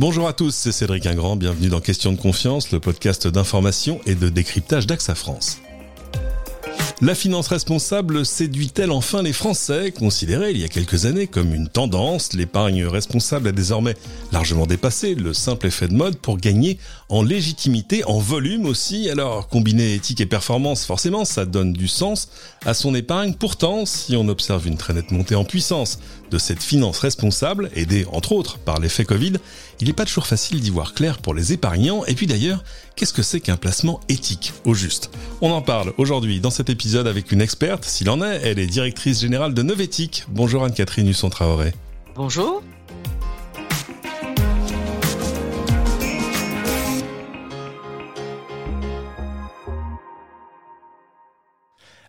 Bonjour à tous, c'est Cédric Ingrand, bienvenue dans Question de confiance, le podcast d'information et de décryptage d'AXA France. La finance responsable séduit-elle enfin les Français Considérée il y a quelques années comme une tendance, l'épargne responsable a désormais largement dépassé le simple effet de mode pour gagner en légitimité, en volume aussi. Alors, combiner éthique et performance, forcément, ça donne du sens à son épargne. Pourtant, si on observe une très nette montée en puissance de cette finance responsable, aidée entre autres par l'effet Covid, il n'est pas toujours facile d'y voir clair pour les épargnants. Et puis d'ailleurs, qu'est-ce que c'est qu'un placement éthique au juste? On en parle aujourd'hui dans cet épisode avec une experte, s'il en est. Elle est directrice générale de Novetic. Bonjour Anne-Catherine Husson-Traoré. Bonjour.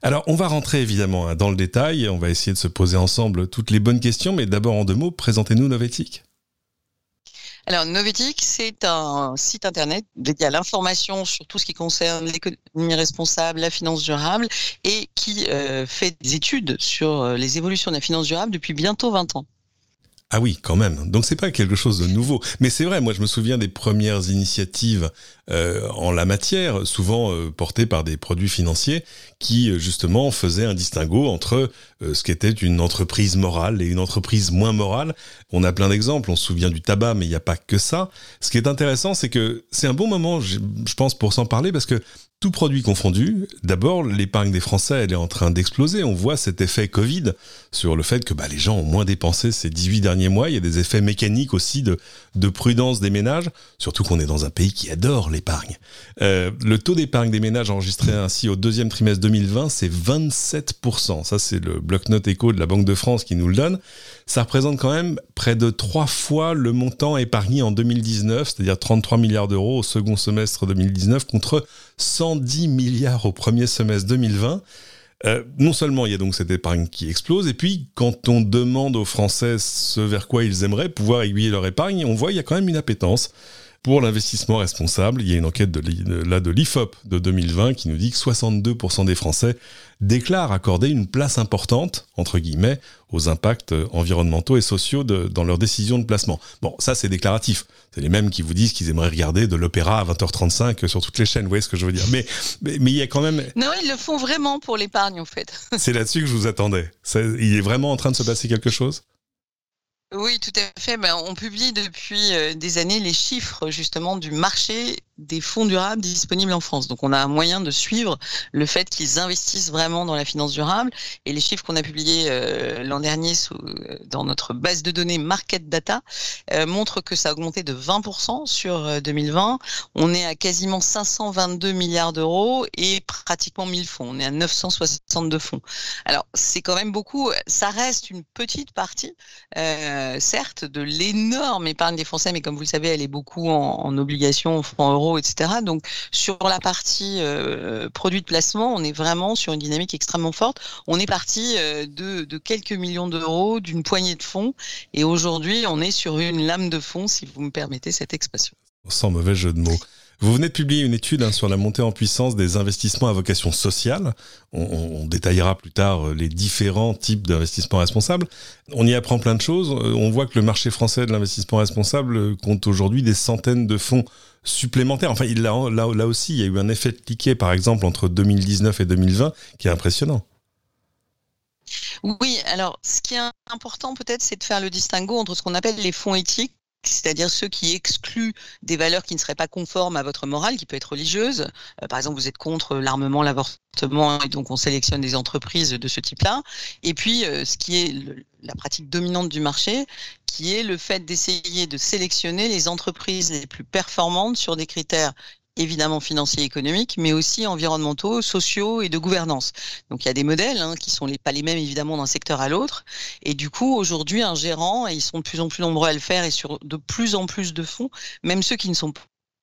Alors, on va rentrer évidemment hein, dans le détail, on va essayer de se poser ensemble toutes les bonnes questions, mais d'abord en deux mots, présentez-nous Novetic. Alors, Novetic, c'est un site internet dédié à l'information sur tout ce qui concerne l'économie responsable, la finance durable, et qui euh, fait des études sur euh, les évolutions de la finance durable depuis bientôt 20 ans. Ah oui, quand même. Donc c'est pas quelque chose de nouveau. Mais c'est vrai, moi je me souviens des premières initiatives euh, en la matière, souvent euh, portées par des produits financiers, qui euh, justement faisaient un distinguo entre ce qu'était une entreprise morale et une entreprise moins morale. On a plein d'exemples, on se souvient du tabac, mais il n'y a pas que ça. Ce qui est intéressant, c'est que c'est un bon moment, je pense, pour s'en parler, parce que tout produit confondu, d'abord, l'épargne des Français, elle est en train d'exploser. On voit cet effet Covid sur le fait que bah, les gens ont moins dépensé ces 18 derniers mois. Il y a des effets mécaniques aussi de, de prudence des ménages, surtout qu'on est dans un pays qui adore l'épargne. Euh, le taux d'épargne des ménages enregistré ainsi au deuxième trimestre 2020, c'est 27%. Ça, c'est le bloc-notes éco de la Banque de France qui nous le donne. Ça représente quand même près de trois fois le montant épargné en 2019, c'est-à-dire 33 milliards d'euros au second semestre 2019 contre 110 milliards au premier semestre 2020. Euh, non seulement il y a donc cette épargne qui explose, et puis quand on demande aux Français ce vers quoi ils aimeraient pouvoir aiguiller leur épargne, on voit qu'il y a quand même une appétence pour l'investissement responsable. Il y a une enquête de, là de l'IFOP de 2020 qui nous dit que 62% des Français déclarent accorder une place importante, entre guillemets, aux impacts environnementaux et sociaux dans leurs décisions de placement. Bon, ça c'est déclaratif. C'est les mêmes qui vous disent qu'ils aimeraient regarder de l'opéra à 20h35 sur toutes les chaînes, vous voyez ce que je veux dire mais, mais, il y a quand même... Non, ils le font vraiment pour l'épargne en fait. c'est là-dessus que je vous attendais. il est vraiment en train de se passer quelque chose? Oui, tout à fait. Ben, on publie depuis euh, des années les chiffres justement du marché des fonds durables disponibles en France. Donc on a un moyen de suivre le fait qu'ils investissent vraiment dans la finance durable. Et les chiffres qu'on a publiés euh, l'an dernier euh, dans notre base de données Market Data montrent que ça a augmenté de 20% sur 2020. On est à quasiment 522 milliards d'euros et pratiquement 1000 fonds. On est à 962 fonds. Alors c'est quand même beaucoup. Ça reste une petite partie. Euh, certes, de l'énorme épargne des Français, mais comme vous le savez, elle est beaucoup en, obligations, en francs etc. Donc, sur la partie euh, produit de placement, on est vraiment sur une dynamique extrêmement forte. On est parti euh, de, quelques millions d'euros, d'une poignée de fonds, et aujourd'hui, on est sur une lame de fonds, si vous me permettez cette expression. Sans mauvais jeu de mots. Vous venez de publier une étude hein, sur la montée en puissance des investissements à vocation sociale. On, détaillera plus tard euh, les différents types d'investissements responsables. On y apprend plein de choses. Euh, on voit que le marché français de l'investissement responsable compte aujourd'hui des centaines de fonds supplémentaires. Enfin, là, là, là aussi, il y a eu un effet de cliquet, par exemple, entre 2019 et 2020, qui est impressionnant. Oui, alors ce qui est important peut-être, c'est de faire le distinguo entre ce qu'on appelle les fonds éthiques c'est-à-dire ceux qui excluent des valeurs qui ne seraient pas conformes à votre morale, qui peut être religieuse. Euh, par exemple, vous êtes contre l'armement, l'avortement, et donc on sélectionne des entreprises de ce type-là. Et puis, euh, ce qui est la pratique dominante du marché, qui est le fait d'essayer de sélectionner les entreprises les plus performantes sur des critères évidemment financiers et économiques, mais aussi environnementaux, sociaux et de gouvernance. Donc il y a des modèles hein, qui sont les, pas les mêmes évidemment d'un secteur à l'autre. Et du coup, aujourd'hui, un gérant, et ils sont de plus en plus nombreux à le faire et sur de plus en plus de fonds, même ceux qui ne sont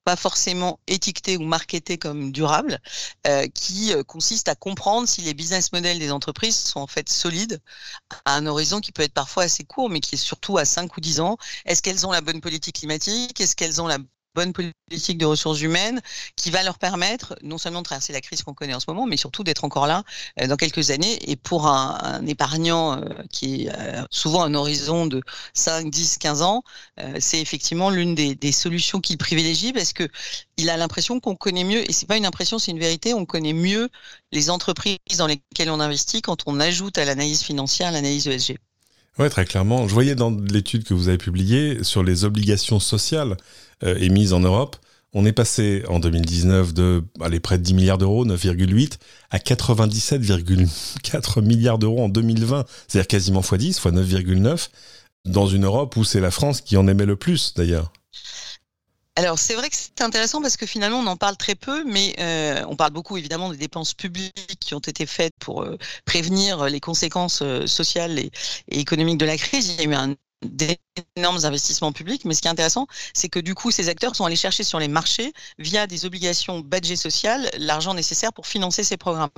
pas forcément étiquetés ou marketés comme durables, euh, qui euh, consiste à comprendre si les business models des entreprises sont en fait solides à un horizon qui peut être parfois assez court, mais qui est surtout à 5 ou 10 ans. Est-ce qu'elles ont la bonne politique climatique? Est-ce qu'elles ont la bonne politique de ressources humaines qui va leur permettre non seulement de traverser la crise qu'on connaît en ce moment, mais surtout d'être encore là euh, dans quelques années. Et pour un, épargnant euh, qui est souvent un horizon de 5, 10, 15 ans, c'est effectivement l'une des, des solutions qu'il privilégie parce que il a l'impression qu'on connaît mieux, et c'est pas une impression, c'est une vérité, on connaît mieux les entreprises dans lesquelles on investit quand on ajoute à l'analyse financière l'analyse ESG. Oui, très clairement. Je voyais dans l'étude que vous avez publiée sur les obligations sociales euh, émises en Europe, on est passé en 2019 de près de 10 milliards d'euros, 9,8, à 97,4 milliards d'euros en 2020, c'est-à-dire quasiment x 10, x 9,9, dans une Europe où c'est la France qui en émet le plus d'ailleurs. Alors c'est vrai que c'est intéressant parce que finalement on en parle très peu, mais euh, on parle beaucoup évidemment des dépenses publiques qui ont été faites pour euh, prévenir les conséquences euh, sociales et, économiques de la crise. Il y a eu un d'énormes investissements publics, mais ce qui est intéressant, c'est que du coup, ces acteurs sont allés chercher sur les marchés, via des obligations badgées sociales, l'argent nécessaire pour financer ces programmes.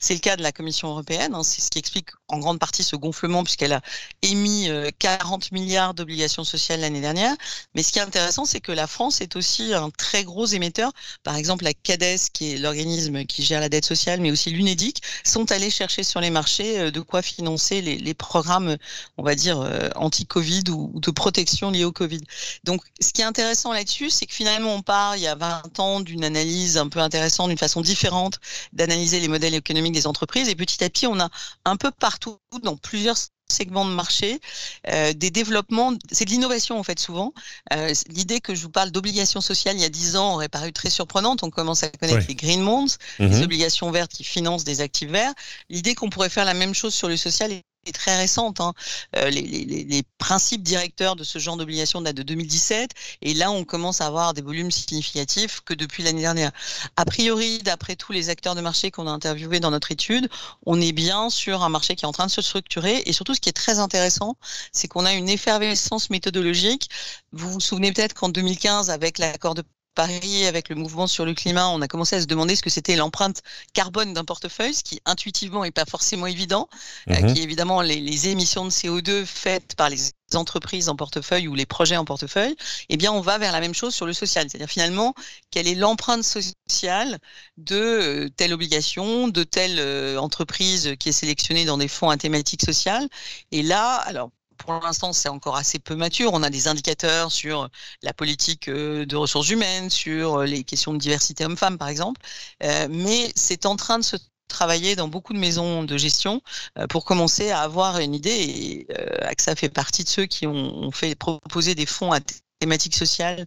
C'est le cas de la Commission européenne, hein, c'est ce qui explique en grande partie ce gonflement, puisqu'elle a émis 40 euh, milliards d'obligations sociales l'année dernière. Mais ce qui est intéressant, c'est que la France est aussi un très gros émetteur. Par exemple, la CADES, qui est l'organisme qui gère la dette sociale, mais aussi l'UNEDIC, sont allés chercher sur les marchés euh, de quoi financer les, les programmes, on va dire, euh, anti-Covid ou, de protection liée au Covid. Donc, ce qui est intéressant là-dessus, c'est que finalement, on part il y a 20 ans d'une analyse un peu intéressante, d'une façon différente d'analyser les modèles économiques des entreprises. Et petit à petit, on a un peu partout, dans plusieurs segments de marché, euh, des développements, c'est de l'innovation en fait souvent. Euh, L'idée que je vous parle d'obligations sociales il y a 10 ans aurait paru très surprenante. On commence à connaître les green bonds, les mhm. obligations vertes qui financent des actifs verts. L'idée qu'on pourrait faire la même chose sur le social est très récente. Hein. Euh, les, les, les, principes directeurs de ce genre d'obligation datent de 2017, et là on commence à avoir des volumes significatifs que depuis l'année dernière. A priori, d'après tous les acteurs de marché qu'on a interviewés dans notre étude, on est bien sur un marché qui est en train de se structurer, et surtout ce qui est très intéressant, c'est qu'on a une effervescence méthodologique. Vous vous souvenez peut-être qu'en 2015, avec l'accord de Paris, avec le mouvement sur le climat, on a commencé à se demander ce que c'était l'empreinte carbone d'un portefeuille, ce qui intuitivement n'est pas forcément évident, euh, mhm. qui est évidemment les, émissions de CO2 faites par les entreprises en portefeuille ou les projets en portefeuille, eh bien, on va vers la même chose sur le social. C'est-à-dire finalement, quelle est l'empreinte sociale de euh, telle obligation, de telle euh, entreprise qui est sélectionnée dans des fonds à thématique sociale? Et là, alors, pour l'instant, c'est encore assez peu mature. On a des indicateurs sur la politique euh, de ressources humaines, sur euh, les questions de diversité homme-femme, par exemple. Euh, mais c'est en train de se travailler dans beaucoup de maisons de gestion pour commencer à avoir une idée. Et AXA fait partie de ceux qui ont fait proposer des fonds à thématiques sociales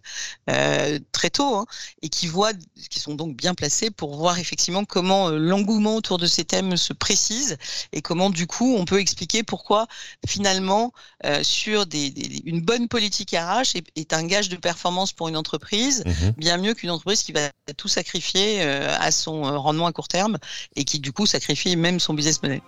euh, très tôt hein, et qui voient, qui sont donc bien placés pour voir effectivement comment euh, l'engouement autour de ces thèmes se précise et comment du coup on peut expliquer pourquoi finalement euh, sur des, une bonne politique RH est, est, un gage de performance pour une entreprise mmh bien mieux qu'une entreprise qui va tout sacrifier euh, à son euh, rendement à court terme et qui du coup sacrifie même son business model.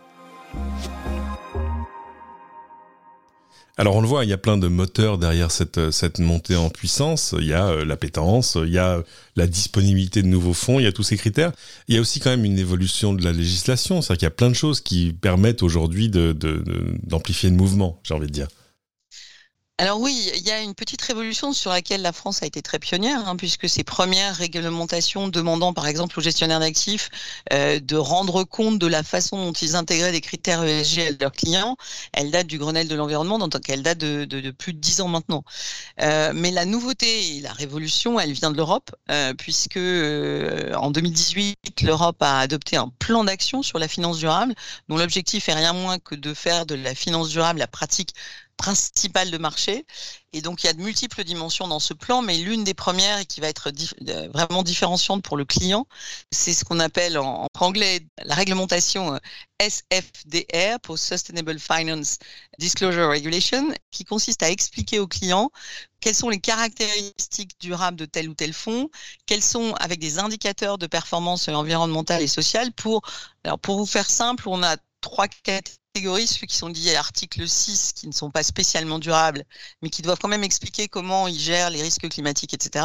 Alors on le voit, il y a plein de moteurs derrière cette, euh, cette montée en puissance. Il y a euh, l'appétence, il y a la disponibilité de nouveaux fonds, il y a tous ces critères. Il y a aussi quand même une évolution de la législation, c'est-à-dire qu'il y a plein de choses qui permettent aujourd'hui d'amplifier de, le mouvement, j'ai envie de dire. Alors oui, il y a une petite révolution sur laquelle la France a été très pionnière, hein, puisque ces premières réglementations demandant par exemple aux gestionnaires d'actifs euh, de rendre compte de la façon dont ils intégraient des critères ESG à leurs clients, elles datent du Grenelle de l'environnement, donc elles datent de, plus de dix ans maintenant. Euh, mais la nouveauté et la révolution, elle vient de l'Europe, euh, puisque en 2018, l'Europe a adopté un plan d'action sur la finance durable, dont l'objectif est rien moins que de faire de la finance durable la pratique principale de marché. Et donc, il y a de multiples dimensions dans ce plan, mais l'une des premières et qui va être euh, vraiment différenciante pour le client, c'est ce qu'on appelle en, anglais la réglementation euh, SFDR pour Sustainable Finance Disclosure Regulation, qui consiste à expliquer au client quelles sont les caractéristiques durables de tel ou tel fonds, quels sont avec des indicateurs de performance environnementale et sociale. Pour, alors pour vous faire simple, on a trois catégories, ceux qui sont liés à l'article 6, qui ne sont pas spécialement durables, mais qui doivent quand même expliquer comment ils gèrent les risques climatiques, etc.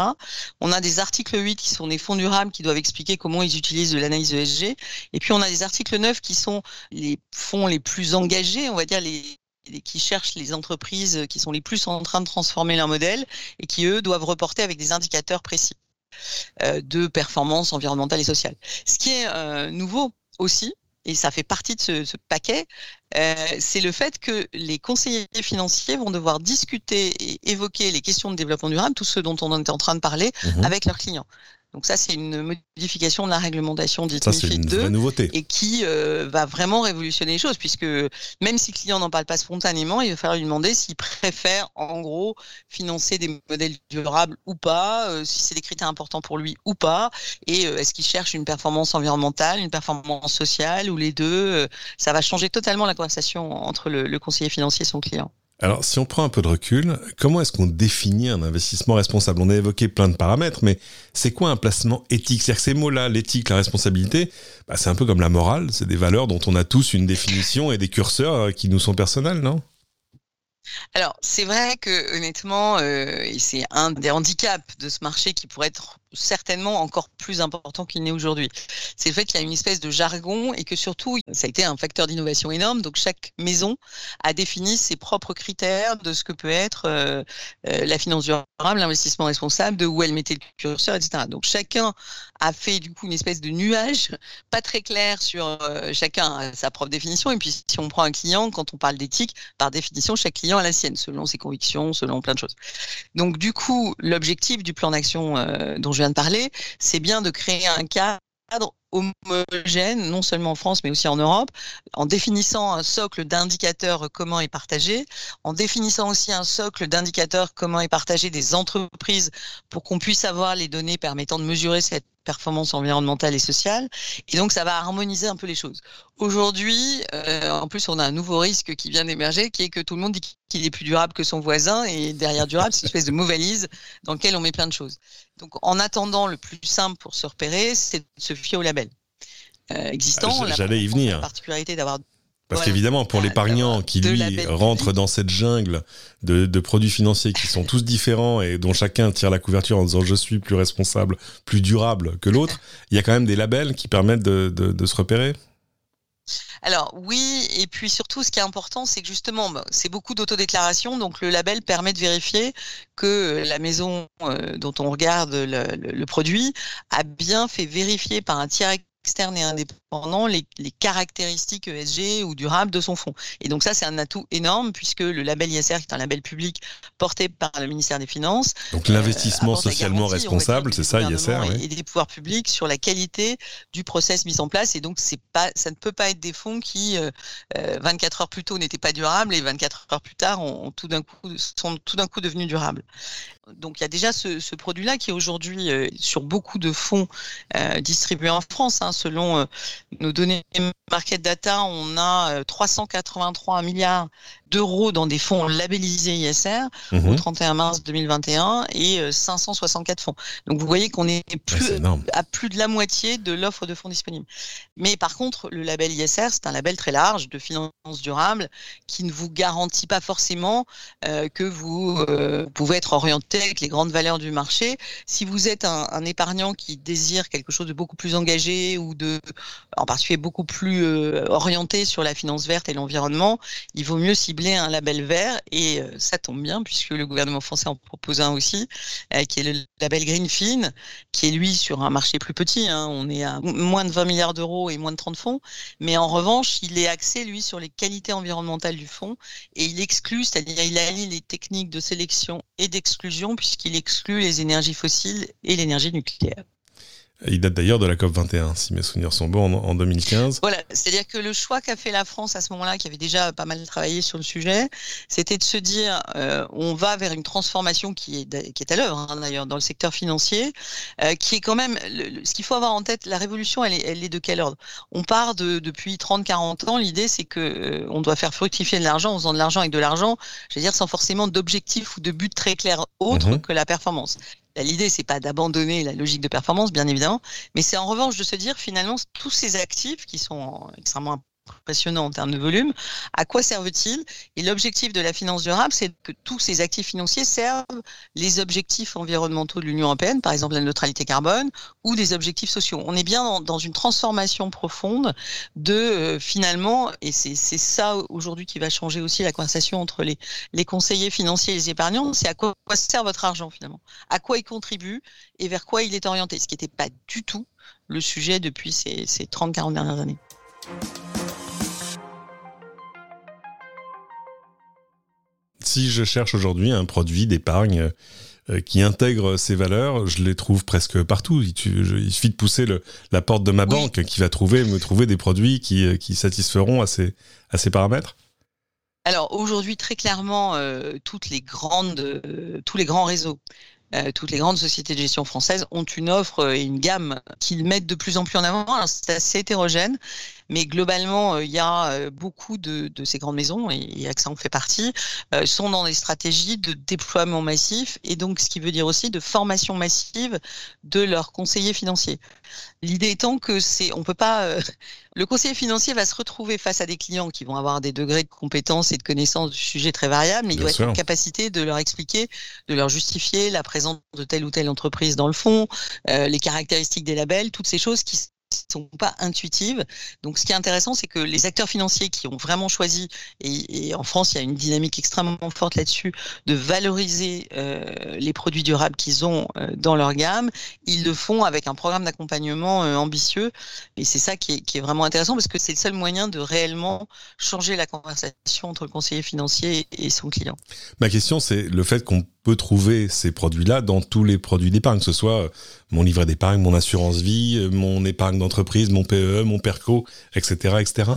On a des articles 8 qui sont des fonds durables, qui doivent expliquer comment ils utilisent de l'analyse ESG. Et puis on a des articles 9 qui sont les fonds les plus engagés, on va dire les qui cherchent les entreprises qui sont les plus en train de transformer leur modèle et qui, eux, doivent reporter avec des indicateurs précis de performance environnementale et sociale. Ce qui est nouveau aussi, et ça fait partie de ce, paquet, euh, c'est le fait que les conseillers financiers vont devoir discuter et évoquer les questions de développement durable, tout ce dont on était en train de parler, mmh avec leurs clients. Donc ça, c'est une modification de la réglementation dite ça, MIFID 2 nouveauté. et qui euh, va vraiment révolutionner les choses, puisque même si le client n'en parle pas spontanément, il va falloir lui demander s'il préfère, en gros, financer des modèles durables ou pas, euh, si c'est des critères importants pour lui ou pas, et euh, est-ce qu'il cherche une performance environnementale, une performance sociale, ou les deux. ça va changer totalement la conversation entre le, le conseiller financier et son client. Alors, si on prend un peu de recul, comment est-ce qu'on définit un investissement responsable? On a évoqué plein de paramètres, mais c'est quoi un placement éthique? C'est-à-dire que ces mots-là, l'éthique, la responsabilité, bah, c'est un peu comme la morale, c'est des valeurs dont on a tous une définition et des curseurs euh, qui nous sont personnels, non? Alors, c'est vrai que honnêtement, euh, c'est un des handicaps de ce marché qui pourrait être certainement encore plus important qu'il n'est aujourd'hui. C'est le fait qu'il y a une espèce de jargon et que surtout, ça a été un facteur d'innovation énorme. Donc chaque maison a défini ses propres critères de ce que peut être euh, euh, la finance durable, l'investissement responsable, de où elle mettait le curseur, etc. Donc chacun a fait du coup une espèce de nuage pas très clair sur euh, chacun sa propre définition. Et puis si on prend un client, quand on parle d'éthique, par définition, chaque client a la sienne, selon ses convictions, selon plein de choses. Donc du coup, l'objectif du plan d'action dont je viens de parler, c'est bien de créer un cadre homogène, non seulement en France, mais aussi en Europe, en définissant un socle d'indicateurs communs et partagés, en définissant aussi un socle d'indicateurs communs et partagés des entreprises pour qu'on puisse avoir les données permettant de mesurer cette performance environnementale et sociale. Et donc, ça va harmoniser un peu les choses. Aujourd'hui, euh, en plus, on a un nouveau risque qui vient d'émerger, qui est que tout le monde dit qu'il est plus durable que son voisin, et derrière durable, c'est une espèce de mauvaise valise dans lequel on met plein de choses. Donc, en attendant, le plus simple pour se repérer, c'est de se fier au label euh, existant. J'allais y venir. La particularité d'avoir parce qu'évidemment, pour l'épargnant qui, lui, rentre dans cette jungle de, de, produits financiers qui sont tous différents et dont chacun tire la couverture en disant je suis plus responsable, plus durable que l'autre, il y a quand même des labels qui permettent de, de, de se repérer. Alors oui, et puis surtout, ce qui est important, c'est que justement, bah, c'est beaucoup d'autodéclaration, donc le label permet de vérifier que la maison euh, dont on regarde le, le, produit a bien fait vérifier par un tiers externe et indépendant les, les, caractéristiques ESG ou durables de son fonds. Et donc ça, c'est un atout énorme puisque le label ISR, qui est un label public porté par le ministère des Finances. Donc l'investissement euh, socialement responsable, c'est ça, ISR. Et, des pouvoirs publics sur la qualité du process mis en place. Et donc c'est pas, ça ne peut pas être des fonds qui, euh, 24 euh, heures plus tôt, n'étaient pas durables et 24 heures plus tard ont, tout d'un coup, sont tout d'un coup devenus durables. Donc il y a déjà ce, ce produit-là qui est aujourd'hui euh, sur beaucoup de fonds euh, distribués en France. Hein, selon euh, nos données market data, on a 383 milliards d'euros dans des fonds labellisés ISR au 31 mhm. mars 2021 et 564 fonds. Donc vous voyez qu'on est, plus, à plus de la moitié de l'offre de fonds disponibles. Mais par contre, le label ISR, c'est un label très large de finance durable qui ne vous garantit pas forcément que vous pouvez être orienté avec les grandes valeurs du marché. Si vous êtes un, épargnant qui désire quelque chose de beaucoup plus engagé ou de, en particulier beaucoup plus euh, orienté sur la finance verte et l'environnement, il vaut mieux un label vert et euh, ça tombe bien puisque le gouvernement français en propose un aussi, euh, qui est le label Greenfin, qui est lui sur un marché plus petit. Hein. on est à moins de 20 milliards d'euros et moins de 30 fonds, mais en revanche, il est axé lui sur les qualités environnementales du fonds et il exclut, c'est-à-dire il allie les techniques de sélection et d'exclusion puisqu'il exclut les énergies fossiles et l'énergie nucléaire. Il date d'ailleurs de la COP 21, si mes souvenirs sont bons, en, 2015. Voilà, c'est-à-dire que le choix qu'a fait la France à ce moment-là, qui avait déjà pas mal travaillé sur le sujet, c'était de se dire, euh, on va vers une transformation qui est, qui est à l'œuvre hein, d'ailleurs dans le secteur financier, euh, qui est quand même, ce qu'il faut avoir en tête, la révolution, elle est, elle est de quel ordre? On part de depuis 30-40 ans, l'idée c'est que euh, on doit faire fructifier de l'argent en faisant de l'argent avec de l'argent, je veux dire sans forcément d'objectif ou de but très clair autre mhm. que la performance. L'idée, c'est pas d'abandonner la logique de performance, bien évidemment, mais c'est en revanche de se dire finalement tous ces actifs qui sont extrêmement impressionnant en termes de volume. À quoi servent-ils? Et l'objectif de la finance durable, c'est que tous ces actifs financiers servent les objectifs environnementaux de l'Union européenne, par exemple la neutralité carbone, ou des objectifs sociaux. On est bien dans, une transformation profonde de euh, finalement, et c'est ça aujourd'hui qui va changer aussi la conversation entre les, conseillers financiers et les épargnants, c'est à quoi, sert votre argent finalement, à quoi il contribue et vers quoi il est orienté, ce qui n'était pas du tout le sujet depuis ces, ces 30-40 dernières années. Si je cherche aujourd'hui un produit d'épargne euh, qui intègre ces valeurs, je les trouve presque partout. Il, suffit de pousser la porte de ma banque qui va trouver, me trouver des produits qui, euh, satisferont à ces, paramètres. Alors aujourd'hui, très clairement, euh, toutes les grandes, tous les grands réseaux euh, toutes les grandes sociétés de gestion françaises ont une offre et une gamme qu'ils mettent de plus en plus en avant. C'est assez hétérogène, mais globalement, euh, il y a euh, beaucoup de, de, ces grandes maisons, et AXA en fait partie, sont dans des stratégies de déploiement massif, et donc ce qui veut dire aussi de formation massive de leurs conseillers financiers. L'idée étant que c'est, on peut pas, le conseiller financier va se retrouver face à des clients qui vont avoir des degrés de compétences et de connaissances du sujet très variables, mais il doit être en capacité de leur expliquer, de leur justifier la présence de telle ou telle entreprise dans le fond, euh, les caractéristiques des labels, toutes ces choses qui sont pas intuitives. Donc, ce qui est intéressant, c'est que les acteurs financiers qui ont vraiment choisi, et, en France, il y a une dynamique extrêmement forte là-dessus, de valoriser euh, les produits durables qu'ils ont euh, dans leur gamme, ils le font avec un programme d'accompagnement euh, ambitieux. Et c'est ça qui est, qui est, vraiment intéressant parce que c'est le seul moyen de réellement changer la conversation entre le conseiller financier et son client. Ma question, c'est le fait qu'on peut trouver ces produits-là dans tous les produits d'épargne, que ce soit euh, mon livret d'épargne, mon assurance vie, euh, mon épargne d'entreprise, mon PE, mon PERCO, etc., etc.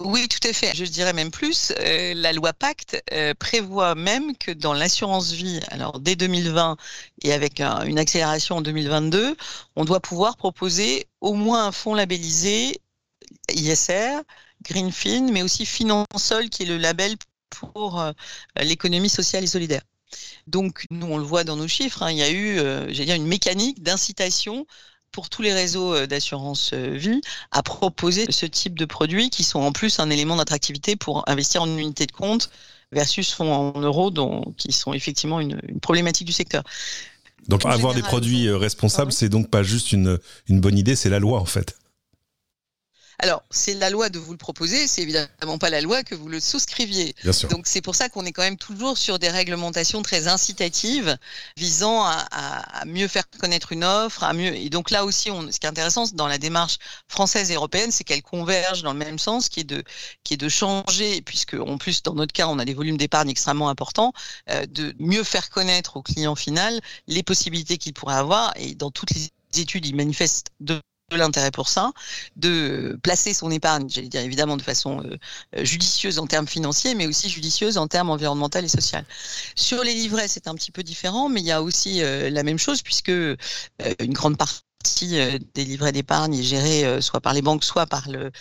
Oui, tout à fait. Je dirais même plus, euh, la loi Pacte prévoit même que dans l'assurance vie, alors dès 2020 et avec une accélération en 2022, on doit pouvoir proposer au moins un fonds labellisé ISR, Greenfin, mais aussi Finansol, qui est le label pour l'économie sociale et solidaire. Donc, nous, on le voit dans nos chiffres, hein, il y a eu, euh, dire, une mécanique d'incitation pour tous les réseaux euh, d'assurance euh, vie à proposer ce type de produits qui sont en plus un élément d'attractivité pour investir en unité de compte versus fonds en euros, dont, qui sont effectivement une, problématique du secteur. Donc, avoir des produits responsables, c'est donc pas juste une bonne idée, c'est la loi en fait. Alors, c'est la loi de vous le proposer, c'est évidemment pas la loi que vous le souscriviez. Donc, c'est pour ça qu'on est quand même toujours sur des réglementations très incitatives visant à, mieux faire connaître une offre, à mieux. Et donc là aussi, on, ce qui est intéressant dans la démarche française et européenne, c'est qu'elles convergent dans le même sens, qui est de, qui est de changer, puisque en plus dans notre cas, on a des volumes d'épargne extrêmement importants, euh, de mieux faire connaître au client final les possibilités qu'il pourrait avoir. Et dans toutes les études, ils manifestent de l'intérêt pour ça, de placer son épargne, j'allais dire évidemment de façon euh, euh, judicieuse en termes financiers, mais aussi judicieuse en termes environnementaux et sociaux. Sur les livrets, c'est un petit peu différent, mais il y a aussi euh, la même chose puisque une grande partie des livrets d'épargne est gérée soit par les banques, soit par le,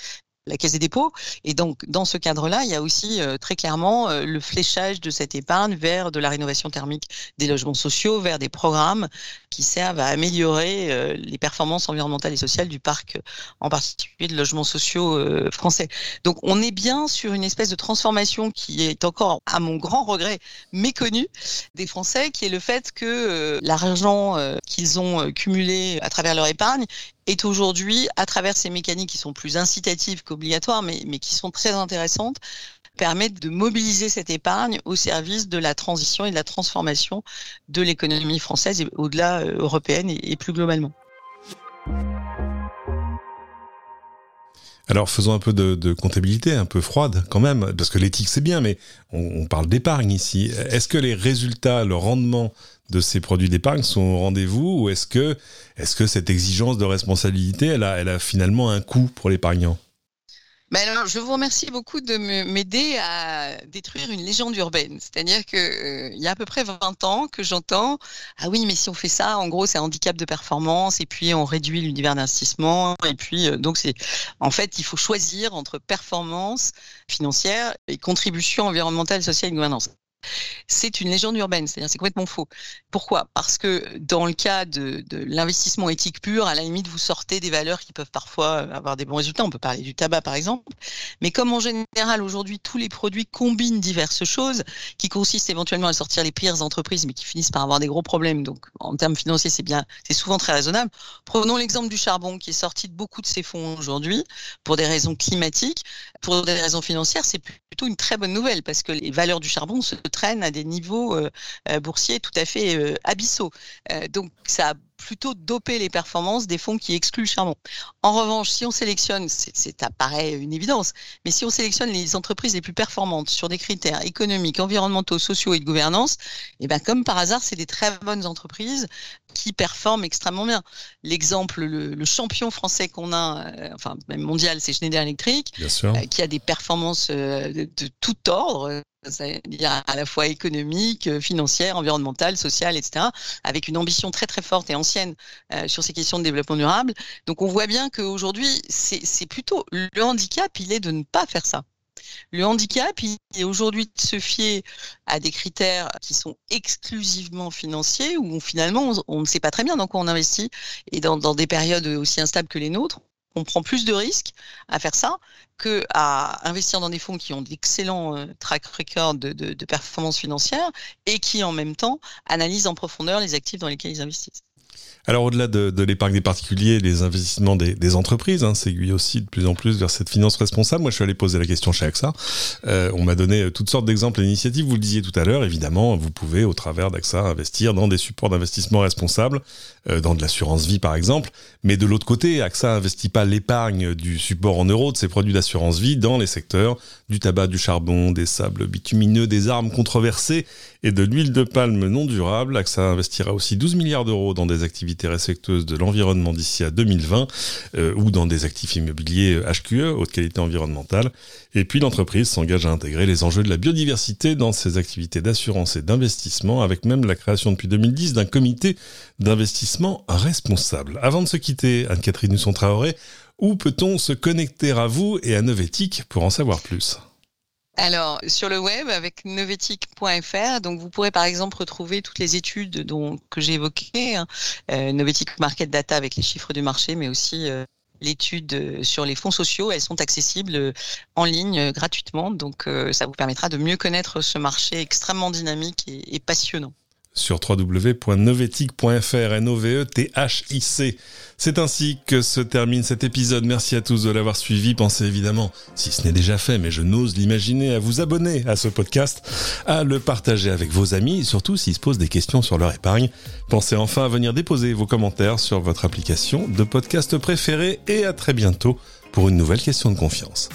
la Caisse des dépôts. Et donc, dans ce cadre-là, il y a aussi euh, très clairement euh, le fléchage de cette épargne vers de la rénovation thermique des logements sociaux, vers des programmes qui servent à améliorer euh, les performances environnementales et sociales du parc, en particulier de logements sociaux français. Donc, on est bien sur une espèce de transformation qui est encore, à mon grand regret, méconnue des Français, qui est le fait que l'argent qu'ils ont cumulé à travers leur épargne est aujourd'hui, à travers ces mécaniques qui sont plus incitatives qu'obligatoires, mais, qui sont très intéressantes, permettent de mobiliser cette épargne au service de la transition et de la transformation de l'économie française et au-delà euh, européenne et, plus globalement. Alors faisons un peu de, comptabilité, un peu froide quand même, parce que l'éthique c'est bien, mais on parle d'épargne ici. Est-ce que les résultats, le rendement de ces produits d'épargne sont au rendez-vous ou est-ce que, est que cette exigence de responsabilité, elle a, elle a finalement un coût pour l'épargnant? Ben alors, je vous remercie beaucoup de m'aider à détruire une légende urbaine. C'est-à-dire que euh, il y a à peu près 20 ans que j'entends ah oui, mais si on fait ça, en gros, c'est un handicap de performance et puis on réduit l'univers d'investissement et puis euh, donc c'est en fait, il faut choisir entre performance financière et contribution environnementale, sociale et gouvernance. C'est une légende urbaine, c'est-à-dire c'est complètement faux. Pourquoi? Parce que dans le cas de, l'investissement éthique pur, à la limite, vous sortez des valeurs qui peuvent parfois avoir des bons résultats. On peut parler du tabac, par exemple. Mais comme en général, aujourd'hui, tous les produits combinent diverses choses, qui consistent éventuellement à sortir les pires entreprises, mais qui finissent par avoir des gros problèmes. Donc, en termes financiers, c'est bien, c'est souvent très raisonnable. Prenons l'exemple du charbon, qui est sorti de beaucoup de ses fonds aujourd'hui, pour des raisons climatiques. Pour des raisons financières, c'est plutôt une très bonne nouvelle, parce que les valeurs du charbon se traînent à des niveaux euh, euh, boursiers tout à fait euh, abyssaux. donc, ça plutôt doper les performances des fonds qui excluent le charbon. En revanche, si on sélectionne, c'est apparaît une évidence, mais si on sélectionne les entreprises les plus performantes sur des critères économiques, environnementaux, sociaux et de gouvernance, et eh ben comme par hasard, c'est des très bonnes entreprises qui performent extrêmement bien. L'exemple, le, champion français qu'on a, euh, enfin même mondial, c'est Schneider Electric, euh, qui a des performances euh, de, de, tout ordre, c'est-à-dire à la fois économique, euh, financière, environnementale, sociale, etc., avec une ambition très très forte et ancienne euh, sur ces questions de développement durable. Donc on voit bien qu'aujourd'hui, c'est plutôt le handicap, il est de ne pas faire ça. Le handicap, il est aujourd'hui de se fier à des critères qui sont exclusivement financiers, où finalement on, ne sait pas très bien dans quoi on investit, et dans des périodes aussi instables que les nôtres, on prend plus de risques à faire ça que à investir dans des fonds qui ont d'excellents euh, track records de, de performance financière et qui en même temps analysent en profondeur les actifs dans lesquels ils investissent. Alors au-delà de, l'épargne des particuliers, les investissements des, entreprises hein, aussi de plus en plus vers cette finance responsable. Moi, je suis allé poser la question chez AXA. Euh, on m'a donné toutes sortes d'exemples d'initiatives. Vous le disiez tout à l'heure, évidemment, vous pouvez au travers d'AXA investir dans des supports d'investissement responsables, euh, dans de l'assurance vie par exemple. Mais de l'autre côté, AXA investit pas l'épargne du support en euros de ses produits d'assurance vie dans les secteurs du tabac, du charbon, des sables bitumineux, des armes controversées et de l'huile de palme non durable. AXA investira aussi 12 milliards d'euros dans des activités respectueuses de l'environnement d'ici à 2020 euh, ou dans des actifs immobiliers HQE, haute qualité environnementale. Et puis l'entreprise s'engage à intégrer les enjeux de la biodiversité dans ses activités d'assurance et d'investissement, avec même la création depuis 2010 d'un comité d'investissement responsable. Avant de se quitter, Anne-Catherine Husson-Traoré, où peut-on se connecter à vous et à Novetic pour en savoir plus? Alors, sur le web, avec novetic.fr, donc vous pourrez par exemple retrouver toutes les études dont, que j'ai évoquées, hein. euh, Novetic Market Data avec les chiffres du marché, mais aussi euh, l'étude euh, sur les fonds sociaux. Elles sont accessibles en ligne gratuitement, donc ça vous permettra de mieux connaître ce marché extrêmement dynamique et passionnant sur www.novetic.fr, N-O-V-E-T-H-I-C. C'est ainsi que se termine cet épisode. Merci à tous de l'avoir suivi. Pensez évidemment, si ce n'est déjà fait, mais je n'ose l'imaginer, à vous abonner à ce podcast, à le partager avec vos amis, surtout s'ils se posent des questions sur leur épargne. Pensez enfin à venir déposer vos commentaires sur votre application de podcast préférée et à très bientôt pour une nouvelle question de confiance.